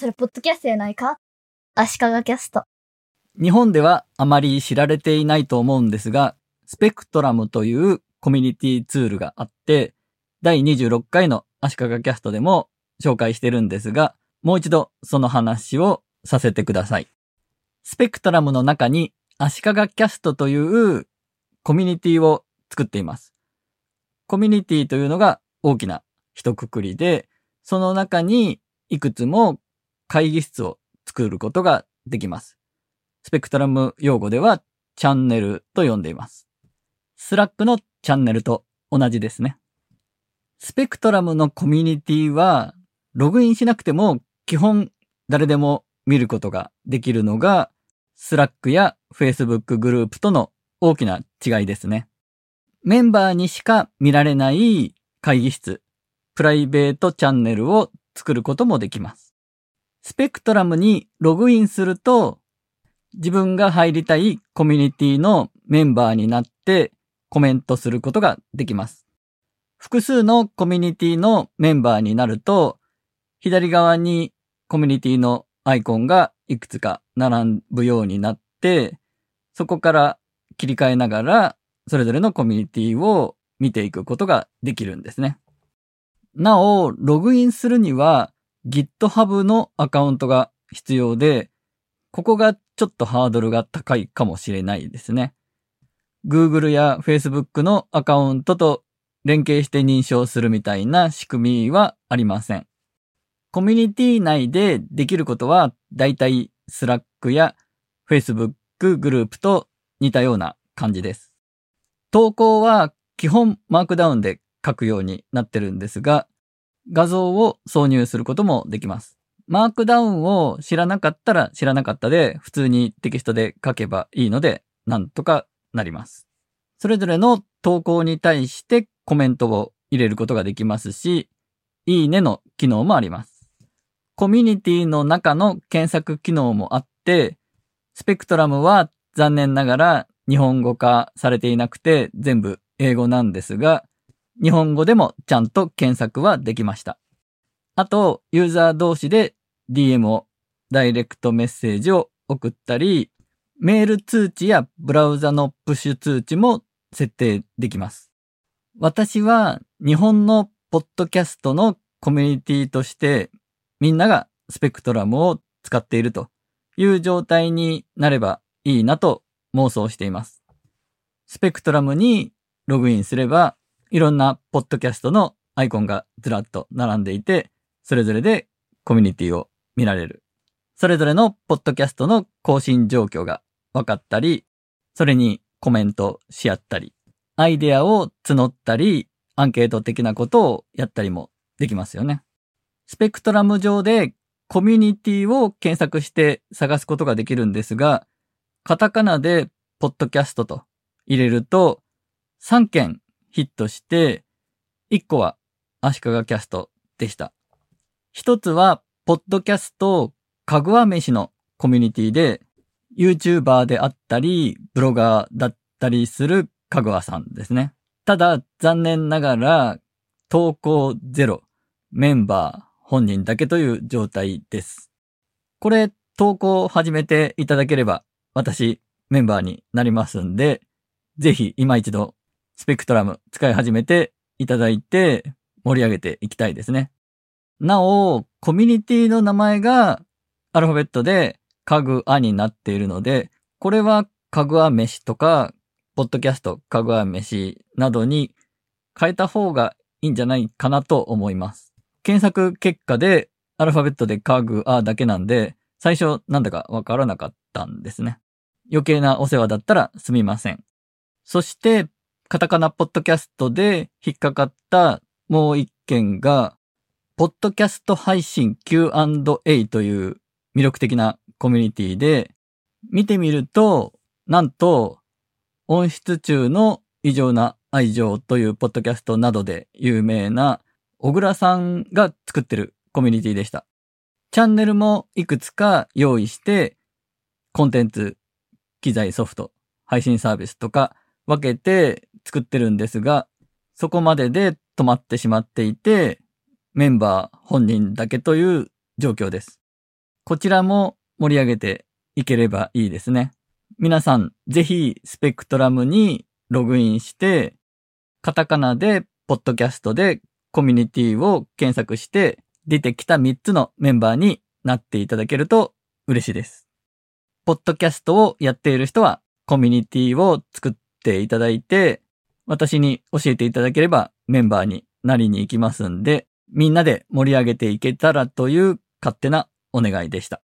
それ、ポッドキャストやないか？足利キャスト。日本ではあまり知られていないと思うんですが、スペクトラムというコミュニティツールがあって、第26回の足利キャストでも紹介してるんですが、もう一度その話をさせてください。スペクトラムの中に足利キャストというコミュニティを作っています。コミュニティというのが大きな一括りで、その中にいくつも会議室を作ることができます。 Spectrum 用語ではチャンネルと呼んでいます。 Slack のチャンネルと同じですね。 Spectrum のコミュニティはログインしなくても基本誰でも見ることができるのが Slack や Facebook グループとの大きな違いですね。メンバーにしか見られない会議室、プライベートチャンネルを作ることもできます。スペクトラムにログインすると自分が入りたいコミュニティのメンバーになってコメントすることができます。複数のコミュニティのメンバーになると、左側にコミュニティのアイコンがいくつか並ぶようになって、そこから切り替えながら、それぞれのコミュニティを見ていくことができるんですね。なお、ログインするには GitHub のアカウントが必要で、ここがちょっとハードルが高いかもしれないですね。Google や Facebook のアカウントと連携して認証するみたいな仕組みはありません。コミュニティ内でできることは、だいたい Slack や Facebook グループと似たような感じです。投稿は基本マークダウンで書くようになってるんですが、画像を挿入することもできます。マークダウンを知らなかったら知らなかったで、普通にテキストで書けばいいので、なんとかなります。それぞれの投稿に対してコメントを入れることができますし、いいねの機能もあります。コミュニティの中の検索機能もあって、スペクトラムは残念ながら日本語化されていなくて全部英語なんですが、日本語でもちゃんと検索はできました。あと、ユーザー同士で DM を、ダイレクトメッセージを送ったり、メール通知やブラウザのプッシュ通知も設定できます。私は日本のポッドキャストのコミュニティとしてみんながスペクトラムを使っているという状態になればいいなと妄想しています。スペクトラムにログインすればいろんなポッドキャストのアイコンがずらっと並んでいて、それぞれでコミュニティを見られる。それぞれのポッドキャストの更新状況が分かったり、それにコメントし合ったり、アイデアを募ったり、アンケート的なことをやったりもできますよね。スペクトラム上でコミュニティを検索して探すことができるんですが、カタカナでポッドキャストと入れると3件ヒットして、1個は足利キャストでした。一つは、ポッドキャスト、かぐわ飯のコミュニティで、YouTuber であったり、ブロガーだったりするかぐわさんですね。ただ、残念ながら、投稿ゼロ、メンバー本人だけという状態です。これ、投稿を始めていただければ、私、メンバーになりますんで、ぜひ今一度、スペクトラム使い始めていただいて、盛り上げていきたいですね。なお、コミュニティの名前がアルファベットでかぐあになっているので、これはかぐあ飯とか、ポッドキャストかぐあ飯などに変えた方がいいんじゃないかなと思います。検索結果でアルファベットでかぐあだけなんで、最初なんだかわからなかったんですね。余計なお世話だったらすみません。そして、カタカナポッドキャストで引っかかったもう一件が、ポッドキャスト配信 Q&A という魅力的なコミュニティで、見てみると、なんと、音質中の異常な愛情というポッドキャストなどで有名な小倉さんが作ってるコミュニティでした。チャンネルもいくつか用意して、コンテンツ、機材ソフト、配信サービスとか分けて作ってるんですが、そこまでで止まってしまっていて、メンバー本人だけという状況です。こちらも盛り上げていければいいですね。皆さん、ぜひ、スペクトラムにログインして、カタカナで、ポッドキャストで、コミュニティを検索して、出てきた3つのメンバーになっていただけると嬉しいです。ポッドキャストをやっている人は、コミュニティを作っていただいて、私に教えていただければメンバーになりに行きますんで、みんなで盛り上げていけたらという勝手なお願いでした。